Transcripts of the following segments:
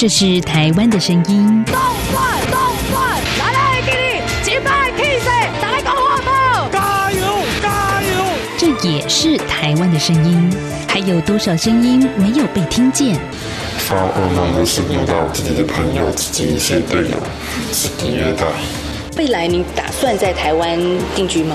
这是台湾的声音。动转动转，来来给你击败 K C，打来搞活宝，加油加油！这也是台湾的声音。还有多少声音没有被听见？发噩梦的是遇到自己的朋友、自己一些队友是虐待。未来你打算在台湾定居吗？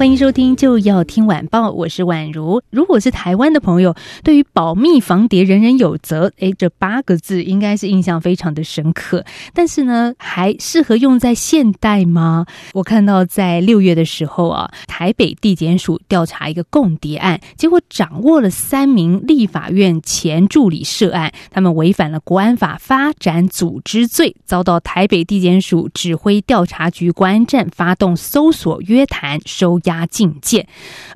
欢迎收听，就要听晚报，我是宛如。如果是台湾的朋友，对于保密防谍，人人有责，诶，这八个字应该是印象非常的深刻。但是呢，还适合用在现代吗？我看到在六月的时候啊，台北地检署调查一个共谍案，结果掌握了三名立法院前助理涉案，他们违反了国安法发展组织罪，遭到台北地检署指挥调查局国安站发动搜索、约谈、收押。加禁见，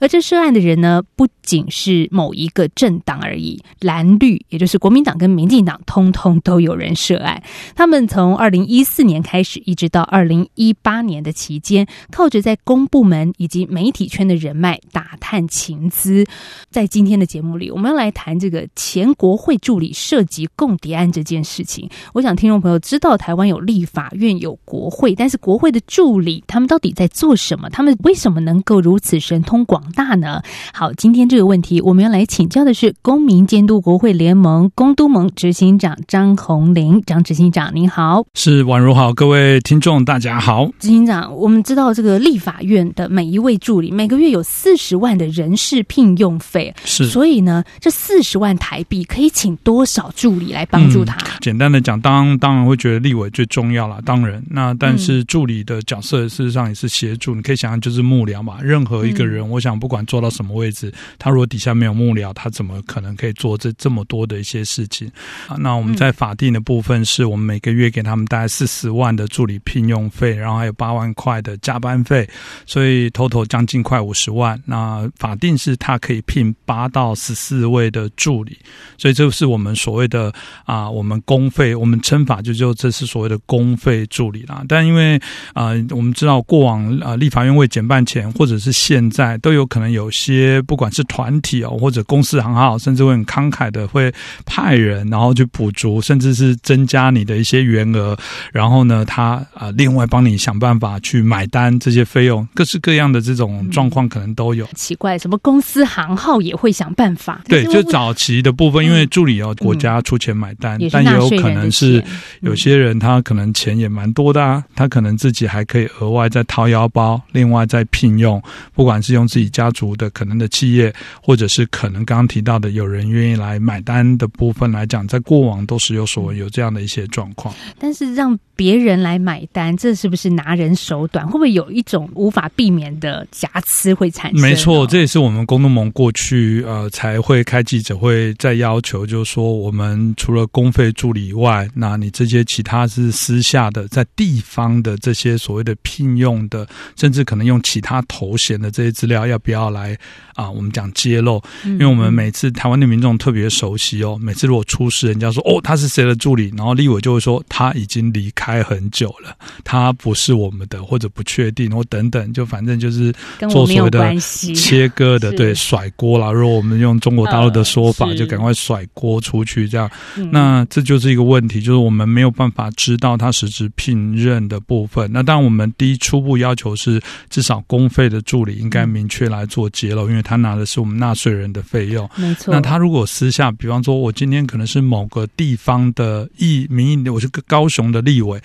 而这涉案的人呢，不仅是某一个政党而已，蓝绿，也就是国民党跟民进党，通通都有人涉案。他们从二零一四年开始，一直到二零一八年的期间，靠着在公部门以及媒体圈的人脉打探情资。在今天的节目里，我们要来谈这个前国会助理涉及共谍案这件事情。我想听众朋友知道，台湾有立法院有国会，但是国会的助理他们到底在做什么？他们为什么能？够如此神通广大呢？好，今天这个问题我们要来请教的是公民监督国会联盟公都盟执行长张宏林，张执行长您好，是宛如好，各位听众大家好。执行长，我们知道这个立法院的每一位助理每个月有四十万的人事聘用费，是，所以呢，这四十万台币可以请多少助理来帮助他？简单的讲，当当然会觉得立委最重要了，当然，那但是助理的角色事实上也是协助，你可以想象就是幕僚嘛。任何一个人，我想不管做到什么位置，他如果底下没有幕僚，他怎么可能可以做这这么多的一些事情啊？那我们在法定的部分，是我们每个月给他们大概四十万的助理聘用费，然后还有八万块的加班费，所以 total 将近快五十万。那法定是他可以聘八到十四位的助理，所以这是我们所谓的啊，我们公费，我们称法就就这是所谓的公费助理啦。但因为啊，我们知道过往啊，立法院为减半钱或或者是现在都有可能有些不管是团体哦或者公司行号，甚至会很慷慨的会派人，然后去补足，甚至是增加你的一些员额，然后呢，他啊另外帮你想办法去买单这些费用，各式各样的这种状况可能都有。奇怪，什么公司行号也会想办法？对，就早期的部分，因为助理要国家出钱买单，但也有可能是有些人他可能钱也蛮多的啊，他可能自己还可以额外再掏腰包，另外再聘用。不管是用自己家族的可能的企业，或者是可能刚刚提到的有人愿意来买单的部分来讲，在过往都是有所有这样的一些状况。但是让别人来买单，这是不是拿人手短？会不会有一种无法避免的瑕疵会产生？没错，这也是我们工农盟过去呃才会开记者会，在要求，就是说我们除了公费助理以外，那你这些其他是私下的，在地方的这些所谓的聘用的，甚至可能用其他。头衔的这些资料要不要来啊？我们讲揭露，因为我们每次台湾的民众特别熟悉哦。每次如果出事，人家说哦他是谁的助理，然后立委就会说他已经离开很久了，他不是我们的，或者不确定，或等等，就反正就是做所谓的切割的，对，甩锅啦。如果我们用中国大陆的说法，就赶快甩锅出去，这样，那这就是一个问题，就是我们没有办法知道他实质聘任的部分。那当然，我们第一初步要求是至少公费。的助理应该明确来做揭露，因为他拿的是我们纳税人的费用。没错。那他如果私下，比方说，我今天可能是某个地方的议民意，我是个高雄的立委，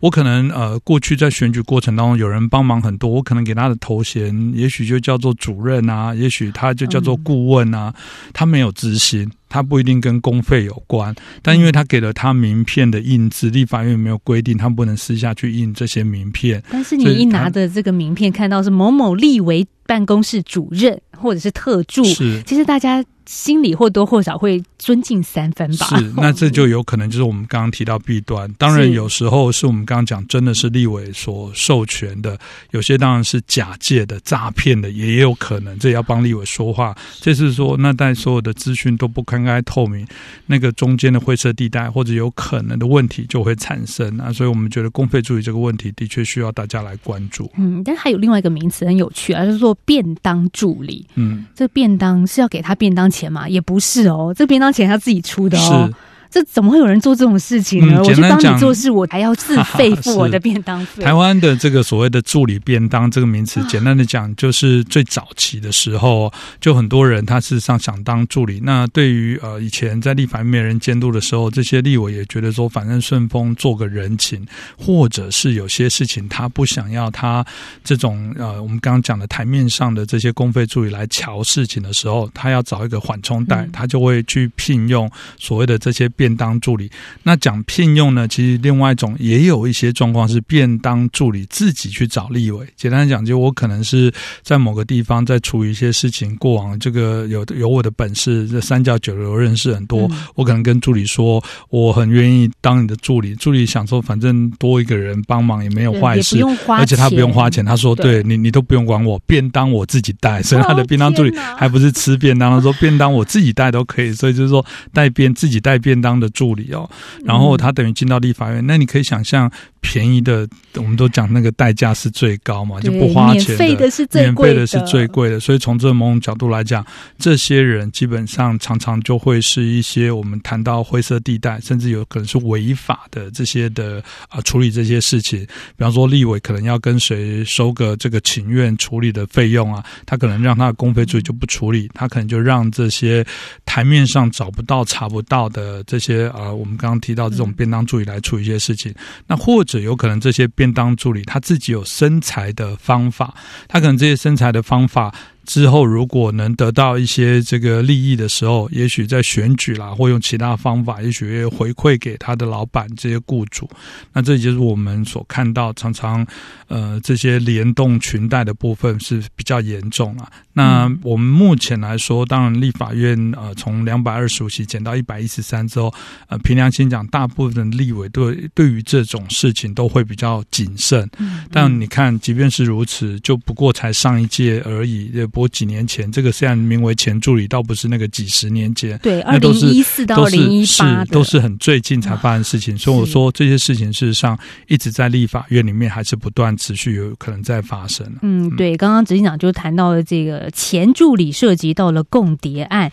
我可能呃，过去在选举过程当中有人帮忙很多，我可能给他的头衔，也许就叫做主任啊，也许他就叫做顾问啊，他没有执行。他不一定跟公费有关，但因为他给了他名片的印制，立法院没有规定他不能私下去印这些名片。但是你一拿的这个名片，看到是某某立委办公室主任或者是特助，是其实大家心里或多或少会尊敬三分吧。是，那这就有可能就是我们刚刚提到弊端。当然，有时候是我们刚刚讲，真的是立委所授权的，有些当然是假借的、诈骗的，也有可能。这也要帮立委说话。这是说，那在所有的资讯都不公开透明，那个中间的灰色地带或者有可能的问题就会产生啊。所以我们觉得公费助理这个问题的确需要大家来关注。嗯，但还有另外一个名词很有趣啊，就是做便当助理。嗯，这便当是要给他便当钱嘛？也不是哦，这便当钱他自己出的哦。这怎么会有人做这种事情呢？嗯我去帮你做事，我还要自费付我的便当费。台湾的这个所谓的助理便当这个名词，简单的讲，就是最早期的时候，就很多人他事实上想当助理。那对于呃以前在立法院没人监督的时候，这些立委也觉得说，反正顺风做个人情，或者是有些事情他不想要他这种呃我们刚刚讲的台面上的这些公费助理来瞧事情的时候，他要找一个缓冲带，嗯他就会去聘用所谓的这些便当助理。那讲聘用呢，其实另外一种也有一些状况是便当助理自己去找立委。简单讲，就我可能是在某个地方在处理一些事情，过往这个有有我的本事，这三教九流认识很多，嗯我可能跟助理说，我很愿意当你的助理。助理想说，反正多一个人帮忙也没有坏事而且他不用花钱。他说：“对对你，你都不用管我，便当我自己带。”所以他的哦便当助理还不是吃便当，他说便当我自己带都可以。所以就是说带便自己带便当的助理哦。然后他等于进到立法院，那你可以想象便宜的，我们都讲那个代价是最高嘛，就不花免钱费的是最免贵的费的是最贵的。所以从这某种角度来讲，这些人基本上常常就会是一些我们谈到灰色地带，甚至有可能是违法的这些的啊、处理这些事情。比方说，立委可能要跟谁收个这个请愿处理的费用啊，他可能让他的公费助理就不处理，他可能就让这些台面上找不到、查不到的这些啊、我们刚刚提到这种便当助理来处理一些事情。那或者有可能这些便当助理他自己有生财的方法，他可能这些生财的方法。之后，如果能得到一些这个利益的时候，也许在选举啦，或用其他方法，也许会回馈给他的老板这些雇主。那这就是我们所看到常常呃这些联动裙带的部分是比较严重啊。那我们目前来说，当然立法院呃从两百二十五席减到一百一十三之后，呃凭良心讲，大部分的立委对对于这种事情都会比较谨慎。但你看，即便是如此，就不过才上一届而已，也不过几年前，这个虽然名为前助理，倒不是那个几十年前。对，二零一四到二零一是八都是很最近才发生的事情，所以我说这些事情事实上一直在立法院里面还是不断持续有可能在发生。嗯，对，刚刚执行长就谈到了这个前助理涉及到了共谍案。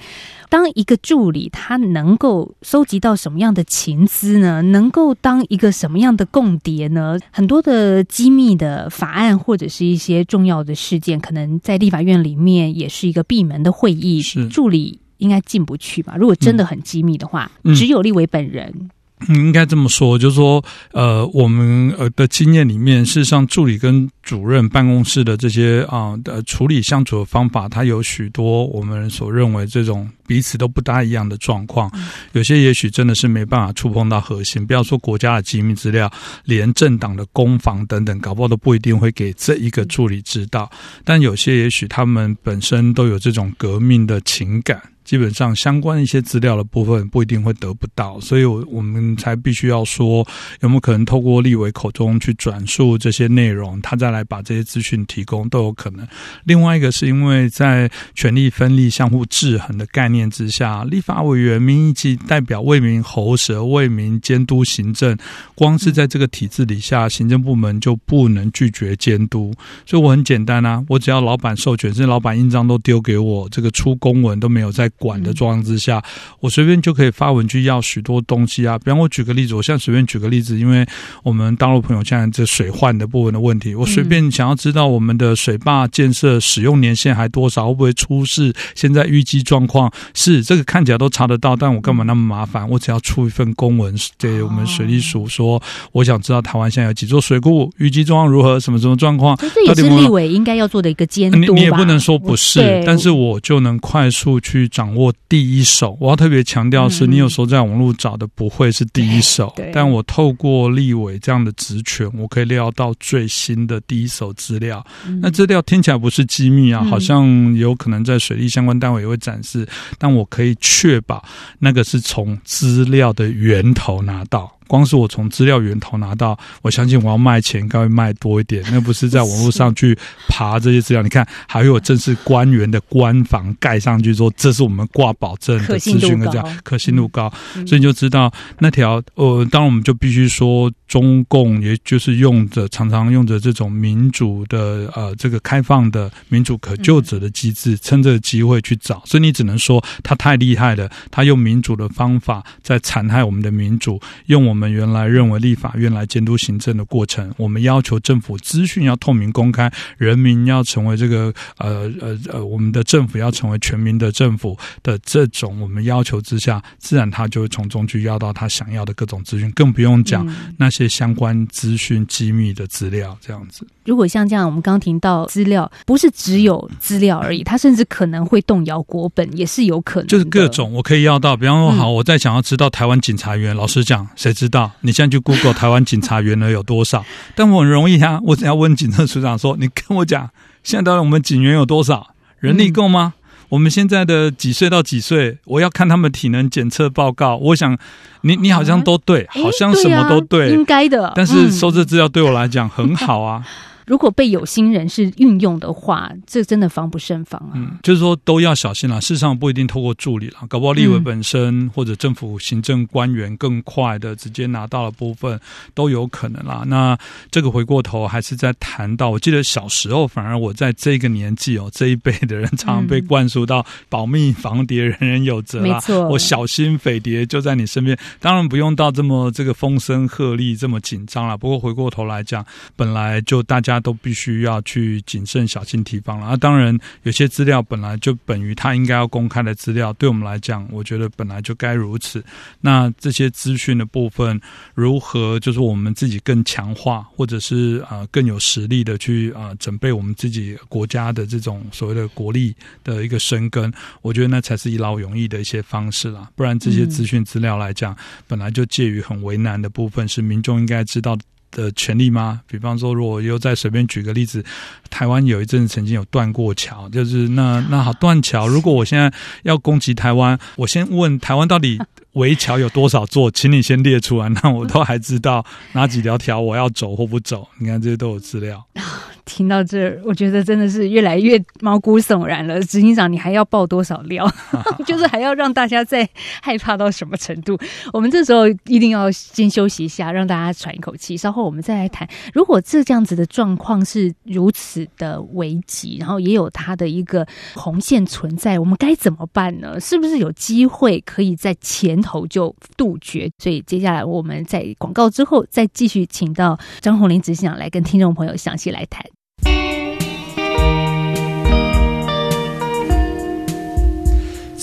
当一个助理他能够收集到什么样的情资呢？能够当一个什么样的共谍呢？很多的机密的法案或者是一些重要的事件，可能在立法院里面也是一个闭门的会议，是助理应该进不去吧？如果真的很机密的话，嗯只有立委本人。嗯，应该这么说，就是说，呃，我们呃的经验里面，事实上，助理跟主任办公室的这些啊呃处理相处的方法，它有许多我们所认为这种彼此都不大一样的状况。有些也许真的是没办法触碰到核心，不要说国家的机密资料，连政党的攻防等等，搞不好都不一定会给这一个助理知道。但有些也许他们本身都有这种革命的情感。基本上相关一些资料的部分不一定会得不到，所以我我们才必须要说有没有可能透过立委口中去转述这些内容，他再来把这些资讯提供都有可能。另外一个是因为在权力分立、相互制衡的概念之下，立法委员民意及代表为民喉舌、为民监督行政，光是在这个体制底下，行政部门就不能拒绝监督。所以我很简单啊，我只要老板授权，甚至老板印章都丢给我，这个出公文都没有在管的状况之下，我随便就可以发文去要许多东西啊。比方我举个例子，我现在随便举个例子，因为我们大陆朋友现在这水患的部分的问题，我随便想要知道我们的水坝建设使用年限还多少，会不会出事，现在预计状况是这个看起来都查得到，但我干嘛那么麻烦？我只要出一份公文给我们水利署说，我想知道台湾现在有几座水库，预计状况如何，什么什么状况，这这也是立委应该要做的一个监督？你你也不能说不是，但是我就能快速去掌掌握第一手。我要特别强调是，嗯你有时候在网络找的不会是第一手但我透过立委这样的职权，我可以料到最新的第一手资料。那资料听起来不是机密啊，嗯好像有可能在水利相关单位也会展示，但我可以确保那个是从资料的源头拿到。光是我从资料源头拿到，我相信我要卖钱应该会卖多一点。那不是在 网络上去爬这些资料，你看还有正式官员的官房盖上去说这是我们挂保证的资讯的这高。样可信度高，嗯所以你就知道那条呃，当然我们就必须说中共也就是用着常常用着这种民主的呃这个开放的民主可救者的机制，趁这个机会去找，所以你只能说他太厉害了，他用民主的方法在残害我们的民主，用我们原来认为立法院来监督行政的过程，我们要求政府资讯要透明公开，人民要成为这个呃呃呃，我们的政府要成为全民的政府的这种我们要求之下，自然他就会从中去要到他想要的各种资讯，更不用讲嗯。那些相关资讯机密的资料，这样子。如果像这样，我们刚刚提到资料，不是只有资料而已，它甚至可能会动摇国本，也是有可能。就是各种我可以要到，比方说，嗯好，我在想要知道台湾警察员，老实讲，谁知道？你现在去 Google 台湾警察员呢有多少？但我很容易啊，我只要问警察署长说，你跟我讲，现在到底我们警员有多少？人力够吗？我们现在的几岁到几岁？我要看他们体能检测报告。我想，你你好像都对，好像什么都对应该的。但是嗯收这资料对我来讲很好啊。如果被有心人士运用的话，这真的防不胜防啊。嗯，就是说都要小心啦。事实上不一定透过助理啦，搞不好立委嗯本身、或者政府行政官员更快的直接拿到了部分都有可能啦。那这个回过头还是在谈到，我记得小时候反而我在这个年纪哦，这一辈的人常常被嗯灌输到保密防谍人人有责啦，没错我小心匪谍就在你身边。当然不用到这么这个风声鹤唳这么紧张啦。不过回过头来讲，本来就大家都必须要去谨慎小心提防了。啊，当然有些资料本来就本于它应该要公开的资料，对我们来讲，我觉得本来就该如此。那这些资讯的部分，如何就是我们自己更强化，或者是呃更有实力的去呃准备我们自己国家的这种所谓的国力的一个生根，我觉得那才是一劳永逸的一些方式啦。不然这些资讯资料来讲，本来就介于很为难的部分，是民众应该知道。的权利吗？比方说，如果又再随便举个例子，台湾有一阵曾经有断过桥，就是那那好断桥。如果我现在要攻击台湾，我先问台湾到底围桥有多少座，请你先列出来，那我都还知道哪几条条我要走或不走。你看这些都有资料。听到这儿，我觉得真的是越来越毛骨悚然了。执行长，你还要爆多少料？就是还要让大家再害怕到什么程度？我们这时候一定要先休息一下，让大家喘一口气。稍后我们再来谈，如果这这样子的状况是如此的危急，然后也有它的一个红线存在，我们该怎么办呢？是不是有机会可以在前头就杜绝？所以接下来我们在广告之后再继续请到张宏林执行长来跟听众朋友详细来谈。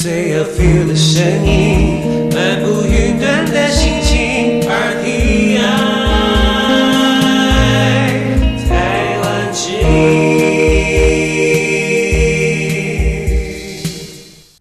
最有 feel 的声音，漫步云端的心情，RTI 台湾之。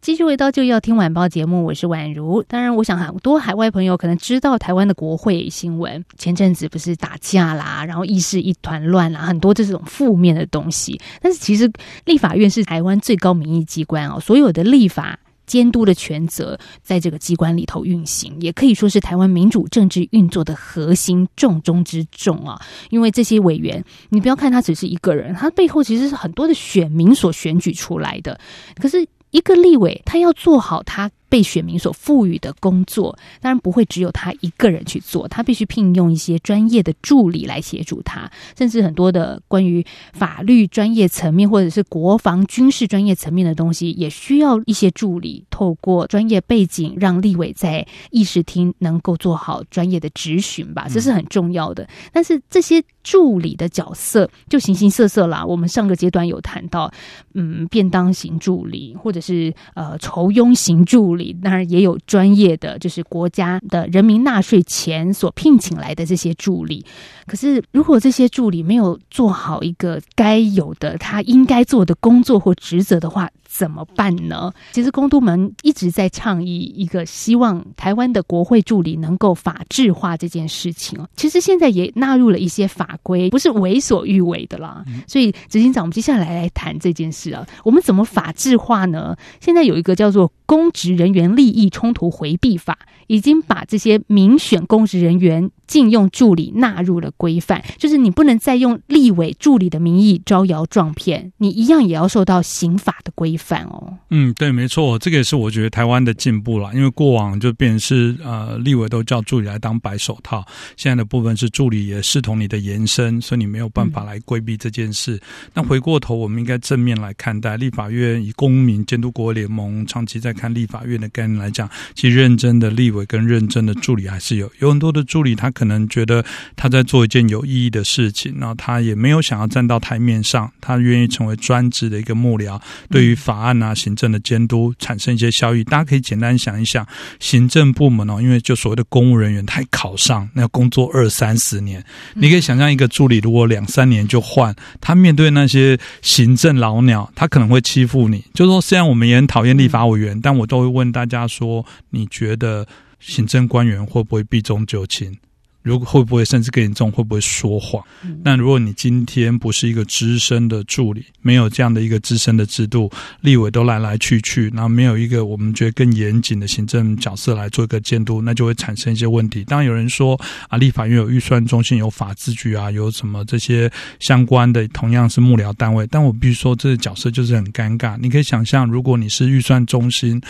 继续回到就要听晚报节目，我是宛如。当然，我想很多海外朋友可能知道台湾的国会新闻，前阵子不是打架啦，然后议事一团乱啦，很多这种负面的东西。但是其实立法院是台湾最高民意机关哦，所有的立法。监督的权责在这个机关里头运行，也可以说是台湾民主政治运作的核心重中之重啊。因为这些委员，你不要看他只是一个人，他背后其实是很多的选民所选举出来的。可是一个立委，他要做好他被选民所赋予的工作，当然不会只有他一个人去做，他必须聘用一些专业的助理来协助他，甚至很多的关于法律专业层面或者是国防军事专业层面的东西，也需要一些助理，透过专业背景，让立委在议事厅能够做好专业的质询吧，这是很重要的。但是这些助理的角色就形形色色啦，我们上个阶段有谈到，嗯，便当型助理，或者是呃酬庸型助理，当然也有专业的，就是国家的人民纳税钱所聘请来的这些助理。可是如果这些助理没有做好一个该有的他应该做的工作或职责的话，怎么办呢？其实公都门一直在倡议一个希望台湾的国会助理能够法制化这件事情哦。其实现在也纳入了一些法规，不是为所欲为的啦。所以执行长，我们接下来来谈这件事啊，我们怎么法制化呢？现在有一个叫做《公职人员利益冲突回避法》，已经把这些民选公职人员禁用助理纳入了规范，就是你不能再用立委助理的名义招摇撞骗，你一样也要受到刑法的规范哦。嗯，对，没错，这个也是我觉得台湾的进步了，因为过往就变成是呃，立委都叫助理来当白手套，现在的部分是助理也视同你的延伸，所以你没有办法来规避这件事。那回过头，我们应该正面来看待立法院以公民监督国联盟长期在看立法院的概念来讲，其实认真的立委跟认真的助理还是有，有很多的助理他可能觉得他在做一件有意义的事情，然后他也没有想要站到台面上，他愿意成为专职的一个幕僚，对于法案啊、行政的监督产生一些效益。大家可以简单想一想，行政部门哦，因为就所谓的公务人员，他考上那要工作二三十年，你可以想象一个助理如果两三年就换，他面对那些行政老鸟，他可能会欺负你。就说虽然我们也很讨厌立法委员，但我都会问大家说，你觉得行政官员会不会避重就轻？如果会不会甚至更严重，会不会说谎？那如果你今天不是一个资深的助理，没有这样的一个资深的制度，立委都来来去去，然后没有一个我们觉得更严谨的行政角色来做一个监督，那就会产生一些问题。当然有人说啊，立法院有预算中心、有法制局啊，有什么这些相关的，同样是幕僚单位，但我必须说，这个角色就是很尴尬。你可以想象，如果你是预算中心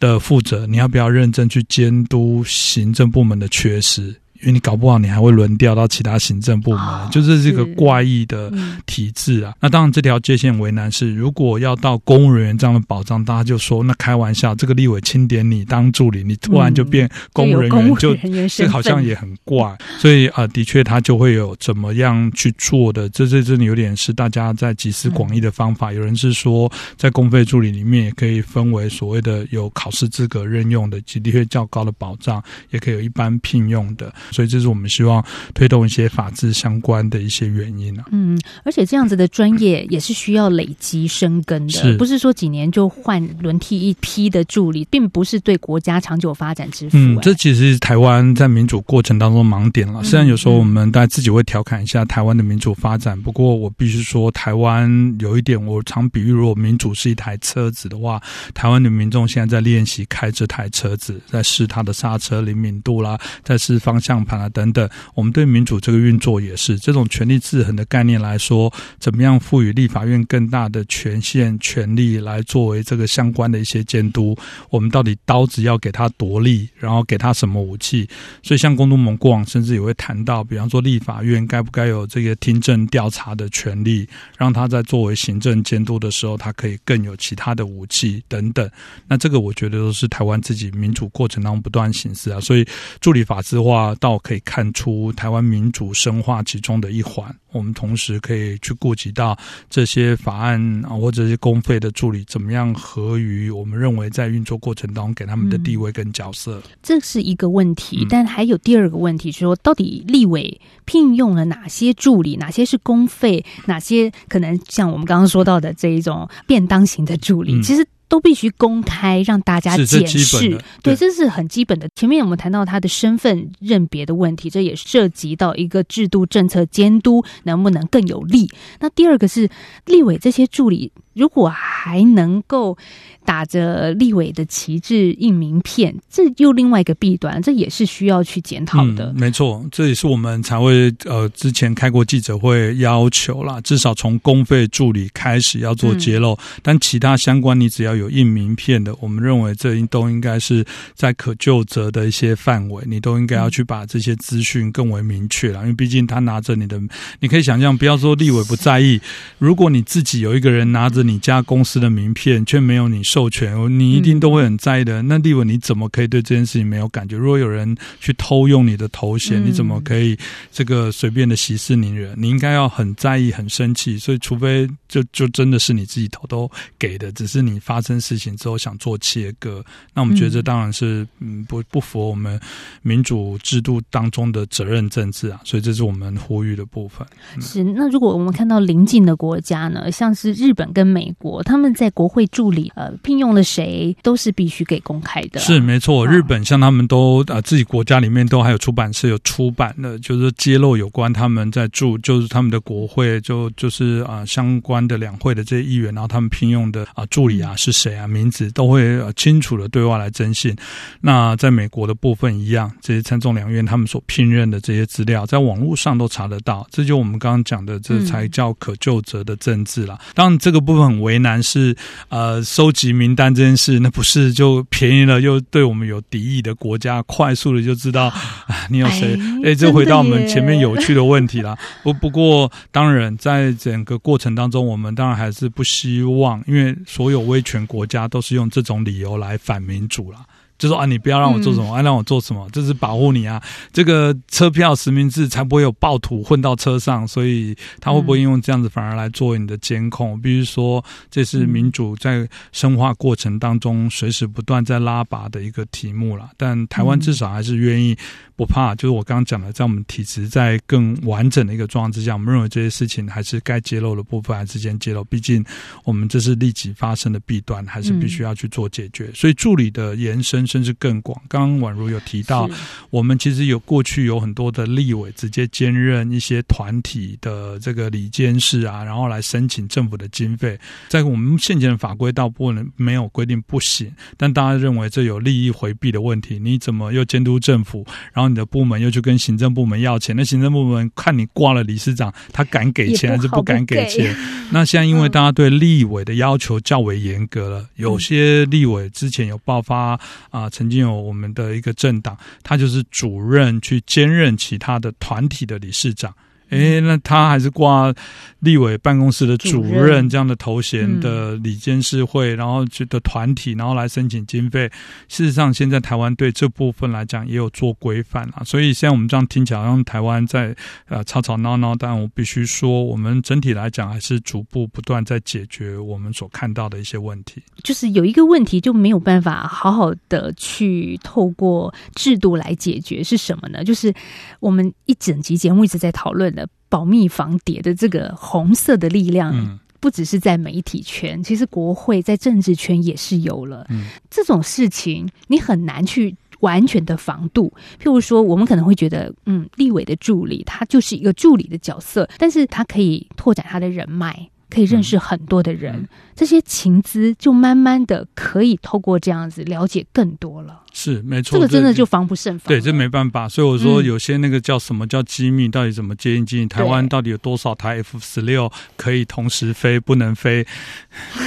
的负责，你要不要认真去监督行政部门的缺失？因为你搞不好，你还会轮调到其他行政部门，就是这个怪异的体制啊。那当然，这条界限为难是，如果要到公务人员这样的保障，大家就说那开玩笑，这个立委钦点你当助理，你突然就变公务人员，就这好像也很怪。所以啊，的确，他就会有怎么样去做的。这这真的有点是大家在集思广益的方法。有人是说，在公费助理里面也可以分为所谓的有考试资格任用的，及的确较高的保障，也可以有一般聘用的。所以这是我们希望推动一些法治相关的一些原因啊。嗯，而且这样子的专业也是需要累积生根的，不是说几年就换轮替一批的助理，并不是对国家长久发展之福。嗯，这其实是台湾在民主过程当中盲点了。虽然有时候我们大家自己会调侃一下台湾的民主发展，不过我必须说，台湾有一点，我常比喻，如果民主是一台车子的话，台湾的民众现在在练习开这台车子，在试它的刹车灵敏度啦，在试方向。盘啊等等，我们对民主这个运作也是这种权力制衡的概念来说，怎么样赋予立法院更大的权限、权力来作为这个相关的一些监督？我们到底刀子要给他夺利，然后给他什么武器？所以像公都盟过往甚至也会谈到，比方说立法院该不该有这个听证调查的权利，让他在作为行政监督的时候，他可以更有其他的武器等等。那这个我觉得都是台湾自己民主过程当中不断形式啊。所以助理法制化到可以看出台湾民主深化其中的一环。我们同时可以去顾及到这些法案啊，或者是公费的助理怎么样合于我们认为在运作过程当中给他们的地位跟角色。这是一个问题，但还有第二个问题，就说到底立委聘用了哪些助理，哪些是公费，哪些可能像我们刚刚说到的这一种便当型的助理，其实。都必须公开让大家检视，对，这是很基本的。前面我们谈到他的身份认别的问题，这也涉及到一个制度政策监督能不能更有力。那第二个是立委这些助理。如果还能够打着立委的旗帜印名片，这又另外一个弊端，这也是需要去检讨的。没错，这也是我们才会呃之前开过记者会要求啦，至少从公费助理开始要做揭露，但其他相关你只要有印名片的，我们认为这都应该是在可就责的一些范围，你都应该要去把这些资讯更为明确了，因为毕竟他拿着你的，你可以想象，不要说立委不在意，如果你自己有一个人拿着。你家公司的名片却没有你授权，你一定都会很在意的。那立委你怎么可以对这件事情没有感觉？如果有人去偷用你的头衔，你怎么可以这个随便的息事宁人？你应该要很在意、很生气。所以，除非就就真的是你自己偷偷给的，只是你发自生事情之后想做切割。那我们觉得这当然是嗯不不符合我们民主制度当中的责任政治啊，所以这是我们呼吁的部分。是，那如果我们看到邻近的国家呢，像是日本跟美国，他们在国会助理呃聘用了谁，都是必须给公开的。是没错，日本像他们都呃自己国家里面都还有出版社有出版的，就是揭露有关他们在驻就是他们的国会就就是啊、相关的两会的这些议员，然后他们聘用的啊、助理啊是谁啊名字都会、呃清楚的对外来征信。那在美国的部分一样，这些参众两院他们所聘任的这些资料，在网络上都查得到。这就我们刚刚讲的，这才叫可就责的政治啦。当然，这个部分很为难是呃，收集名单这件事，那不是就便宜了又对我们有敌意的国家，快速的就知道啊，你有谁？哎哎，这回到我们前面有趣的问题啦。不不过，当然在整个过程当中，我们当然还是不希望，因为所有威权国家都是用这种理由来反民主啦。就说啊，你不要让我做什么，啊，让我做什么，这是保护你啊。这个车票实名制才不会有暴徒混到车上，所以他会不会应用这样子反而来做你的监控？我必须说，这是民主在深化过程当中随时不断在拉拔的一个题目了。但台湾至少还是愿意不怕，就是我刚刚讲的，在我们体制在更完整的一个状况之下，我们认为这些事情还是该揭露的部分还是先揭露，毕竟我们这是立即发生的弊端，还是必须要去做解决。所以助理的延伸甚至更广。刚刚宛如有提到，我们其实有过去有很多的立委直接兼任一些团体的这个理监事啊，然后来申请政府的经费。在我们现前的法规倒不能没有规定不行，但大家认为这有利益回避的问题，你怎么又监督政府，然后你的部门又去跟行政部门要钱？那行政部门看你挂了理事长，他敢给钱还是不敢给钱？那现在因为大家对立委的要求较为严格了，有些立委之前有爆发啊、曾经有我们的一个政党，他就是主任去兼任其他的团体的理事长。诶，那他还是挂立委办公室的主主任任这样的头衔的理监事会，然后觉得团体，然后来申请经费。事实上，现在台湾对这部分来讲也有做规范啊，所以现在我们这样听起来，好像台湾在呃吵吵闹闹，但我必须说，我们整体来讲还是逐步不断在解决我们所看到的一些问题。就是有一个问题就没有办法好好的去透过制度来解决，是什么呢？就是我们一整集节目一直在讨论的保密防谍的这个红色的力量。嗯不只是在媒体圈，其实国会在政治圈也是有了。嗯这种事情你很难去完全的防度。譬如说，我们可能会觉得，嗯，立委的助理他就是一个助理的角色，但是他可以拓展他的人脉。可以认识很多的人，嗯这些情资就慢慢的可以透过这样子了解更多了。是没错，这个真的就防不胜防。对，这没办法。所以我说，嗯有些那个叫什么叫机密，到底怎么接近机密？台湾到底有多少台 F 十六可以同时飞，不能飞？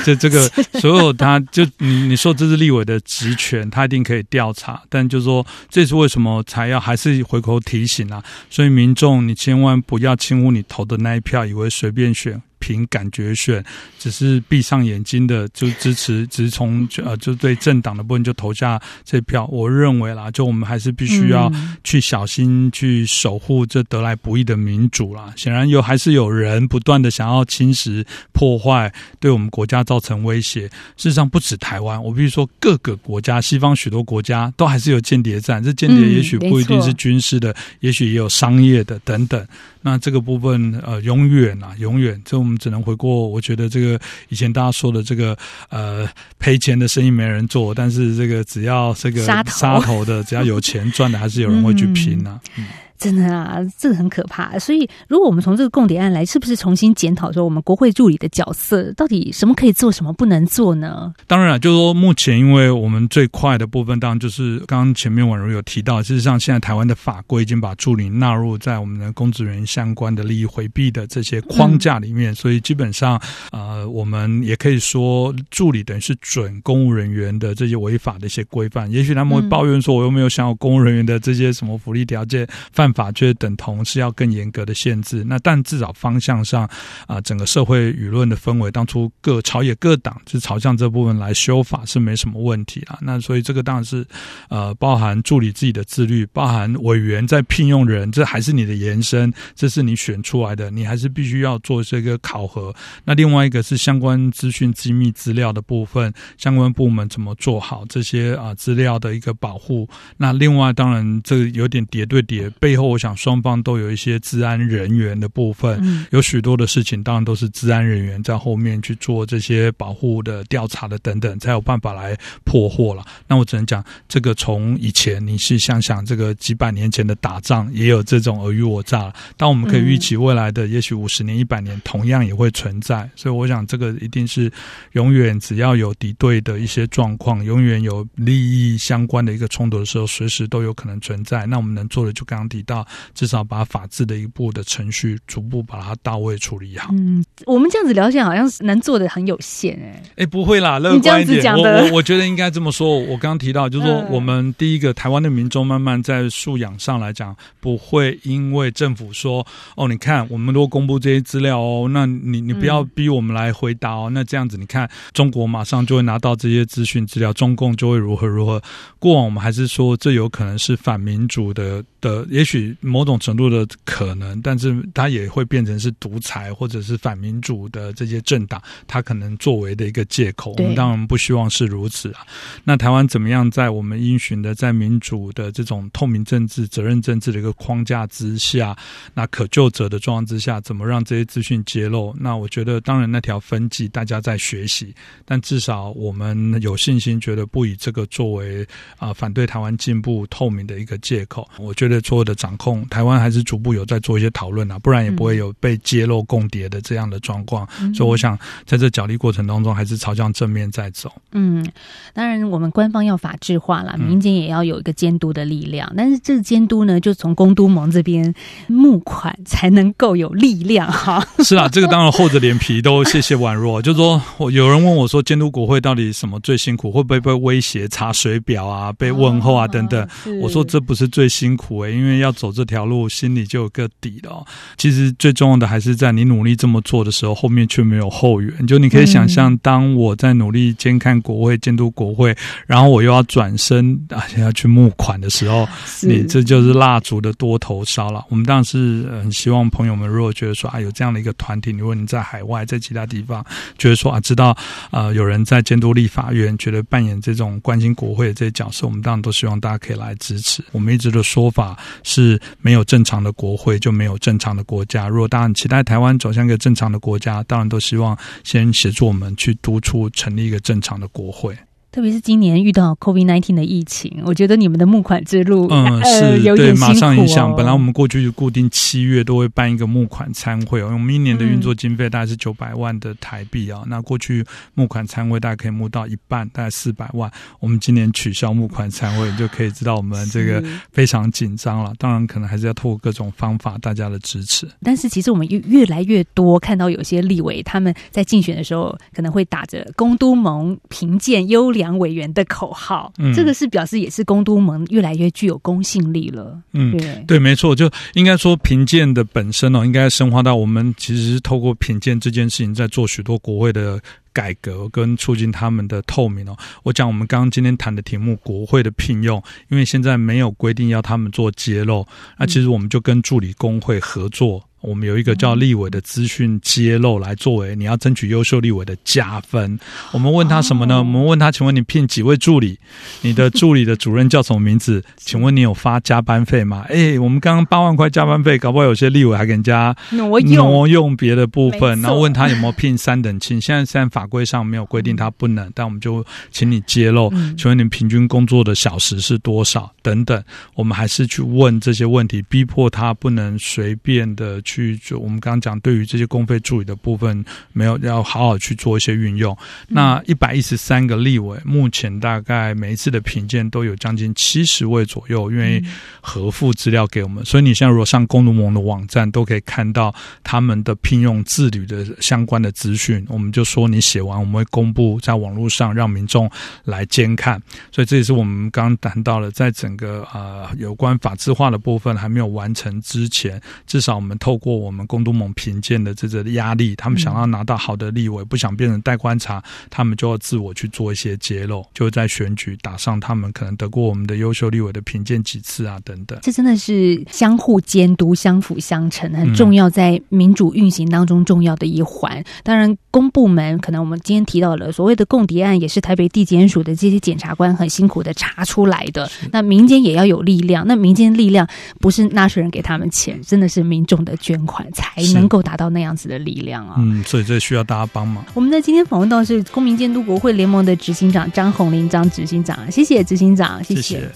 这这个 所有他就你你说这是立委的职权，他一定可以调查。但就说这是为什么才要还是回头提醒啊？所以民众你千万不要轻忽你投的那一票，以为随便选。凭感觉选，只是闭上眼睛的就支持，只是从呃就对政党的部分就投下这票。我认为啦，就我们还是必须要嗯去小心去守护这得来不易的民主啦。显然有还是有人不断的想要侵蚀、破坏，对我们国家造成威胁。事实上，不止台湾，我必须说各个国家，西方许多国家都还是有间谍战。这间谍嗯也许不一定是军事的，也许也有商业的等等。那这个部分呃，永远啊，永远，这我们只能回过。我觉得这个以前大家说的这个呃赔钱的生意没人做，但是这个只要这个杀头头的，只要有钱赚的，还是有人会去拼啊。嗯真的啊，这个很可怕。所以，如果我们从这个供点案来，是不是重新检讨说我们国会助理的角色，到底什么可以做，什么不能做呢？当然了，就是说目前因为我们最快的部分，当然就是刚刚前面婉如有提到，事实上现在台湾的法规已经把助理纳入在我们的公职人员相关的利益回避的这些框架里面，所以基本上呃，我们也可以说助理等于是准公务人员的这些违法的一些规范。也许他们会抱怨说，我又没有享有公务人员的这些什么福利条件，犯法就是等同是要更严格的限制。那但至少方向上啊、整个社会舆论的氛围，当初各朝野各党就朝向这部分来修法是没什么问题啊。那所以这个当然是呃，包含助理自己的自律，包含委员在聘用人，这还是你的延伸，这是你选出来的，你还是必须要做这个考核。那另外一个是相关资讯机密资料的部分，相关部门怎么做好这些啊资料的一个保护。那另外当然这有点叠对叠，背后我想双方都有一些治安人员的部分，嗯有许多的事情当然都是治安人员在后面去做这些保护的调查的等等，才有办法来破获了。那我只能讲，这个从以前你是想想这个几百年前的打仗，也有这种尔虞我诈了。当我们可以预期未来的也许五十年、一百年，同样也会存在。所以我想，这个一定是永远只要有敌对的一些状况，永远有利益相关的一个冲突的时候，随时都有可能存在。那我们能做的，就刚刚提到，至少把法治的一步的程序逐步把它到位处理好。嗯，我们这样子聊起来，好像是能做的很有限哎、哎，不会啦，乐你这样观一点。我子讲的我我觉得应该这么说。我刚刚提到，就是说嗯，我们第一个台湾的民众慢慢在素养上来讲，不会因为政府说哦，你看我们如果公布这些资料哦，那你你不要嗯逼我们来回答哦。那这样子，你看中国马上就会拿到这些资讯资料，中共就会如何如何。过往我们还是说这有可能是反民主的的，也许某种程度的可能，但是它也会变成是独裁或者是反民主的这些政党，它可能作为的一个借口。我们当然不希望是如此啊。那台湾怎么样在我们应循的在民主的这种透明政治、责任政治的一个框架之下，那可救者的状况之下，怎么让这些资讯揭露？那我觉得，当然那条分际大家在学习，但至少我们有信心，觉得不以这个作为啊、反对台湾进步透明的一个借口。我觉得所有的掌控，台湾还是逐步有在做一些讨论啊，不然也不会有被揭露共谍的这样的状况。所以我想，在这角力过程当中，还是朝向正面在走。嗯，当然，我们官方要法制化啦，嗯民间也要有一个监督的力量。但是这个监督呢，就从公都盟这边募款才能够有力量哈。是啊，这个当然厚着脸皮都谢谢宛若。就说我有人问我说，监督国会到底什么最辛苦？会不会被威胁查水表啊、被问候啊等等？是我说这不是最辛苦诶、因为要走这条路，心里就有个底了哦。其实最重要的还是在你努力这么做的时候，后面却没有后援。就你可以想象，当我在努力监看国会、监督国会，然后我又要转身 啊要去募款的时候，你这就是蜡烛的多头烧了。我们当然是呃很希望朋友们如果觉得说啊有这样的一个团体，如果你在海外在其他地方觉得说啊知道呃有人在监督立法院，觉得扮演这种关心国会的这些角色，我们当然都希望大家可以来支持。我们一直的说法是是没有正常的国会就没有正常的国家。如果当然期待台湾走向一个正常的国家，当然都希望先协助我们去督促成立一个正常的国会。特别是今年遇到 COVID 1 9的疫情，我觉得你们的募款之路，嗯，呃，是对，有点马上影响。本来我们过去固定七月都会办一个募款参会哦，因为我们一年的运作经费大概是九百万的台币啊、那过去募款参会大概可以募到一半，大概四百万。我们今年取消募款参会，你就可以知道我们这个非常紧张了。当然，可能还是要透过各种方法大家的支持。但是其实我们越越来越多看到有些立委他们在竞选的时候，可能会打着公都盟评鉴优良委员的口号，嗯这个是表示也是公都盟越来越具有公信力了。嗯，对，对，没错，就应该说评鉴的本身哦，应该深化到我们其实是透过评鉴这件事情，在做许多国会的改革跟促进他们的透明哦。我讲我们刚刚今天谈的题目，国会的聘用，因为现在没有规定要他们做揭露，那其实我们就跟助理工会合作。我们有一个叫立委的资讯揭露来作为你要争取优秀立委的加分。我们问他什么呢？哦我们问他，请问你聘几位助理？你的助理的主任叫什么名字？请问你有发加班费吗？哎，我们刚刚八万块加班费，搞不好有些立委还给人家挪用挪用别的部分，然后问他有没有聘三等亲。现在现在法规上没有规定他不能，但我们就请你揭露，嗯请问你平均工作的小时是多少？等等，我们还是去问这些问题，逼迫他不能随便的去做。我们刚刚讲，对于这些公费助理的部分，没有要好好去做一些运用。那一百一十三个立委，目前大概每一次的评鉴都有将近七十位左右愿意核附资料给我们，所以你现在如果上公读盟的网站，都可以看到他们的聘用自旅的相关的资讯。我们就说你写完，我们会公布在网络上，让民众来监看。所以这也是我们刚刚谈到了，在整个呃有关法制化的部分还没有完成之前，至少我们透过我们公都盟评鉴的这个压力，他们想要拿到好的立委，不想变成待观察，他们就要自我去做一些揭露，就在选举打上他们可能得过我们的优秀立委的评鉴几次啊等等。这真的是相互监督、相辅相成，很重要，在民主运行当中重要的一环。当然，公部门可能我们今天提到了所谓的共谍案，也是台北地检署的这些检察官很辛苦的查出来的。那民间也要有力量，那民间力量不是纳税人给他们钱，真的是民众的捐款才能够达到那样子的力量啊。嗯，所以这需要大家帮忙。我们在今天访问到是公民监督国会联盟的执行长张宏林张执行长，谢谢执行长，谢谢。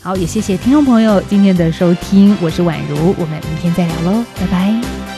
好，也谢谢听众朋友今天的收听，我是宛如，我们明天再聊喽，拜拜。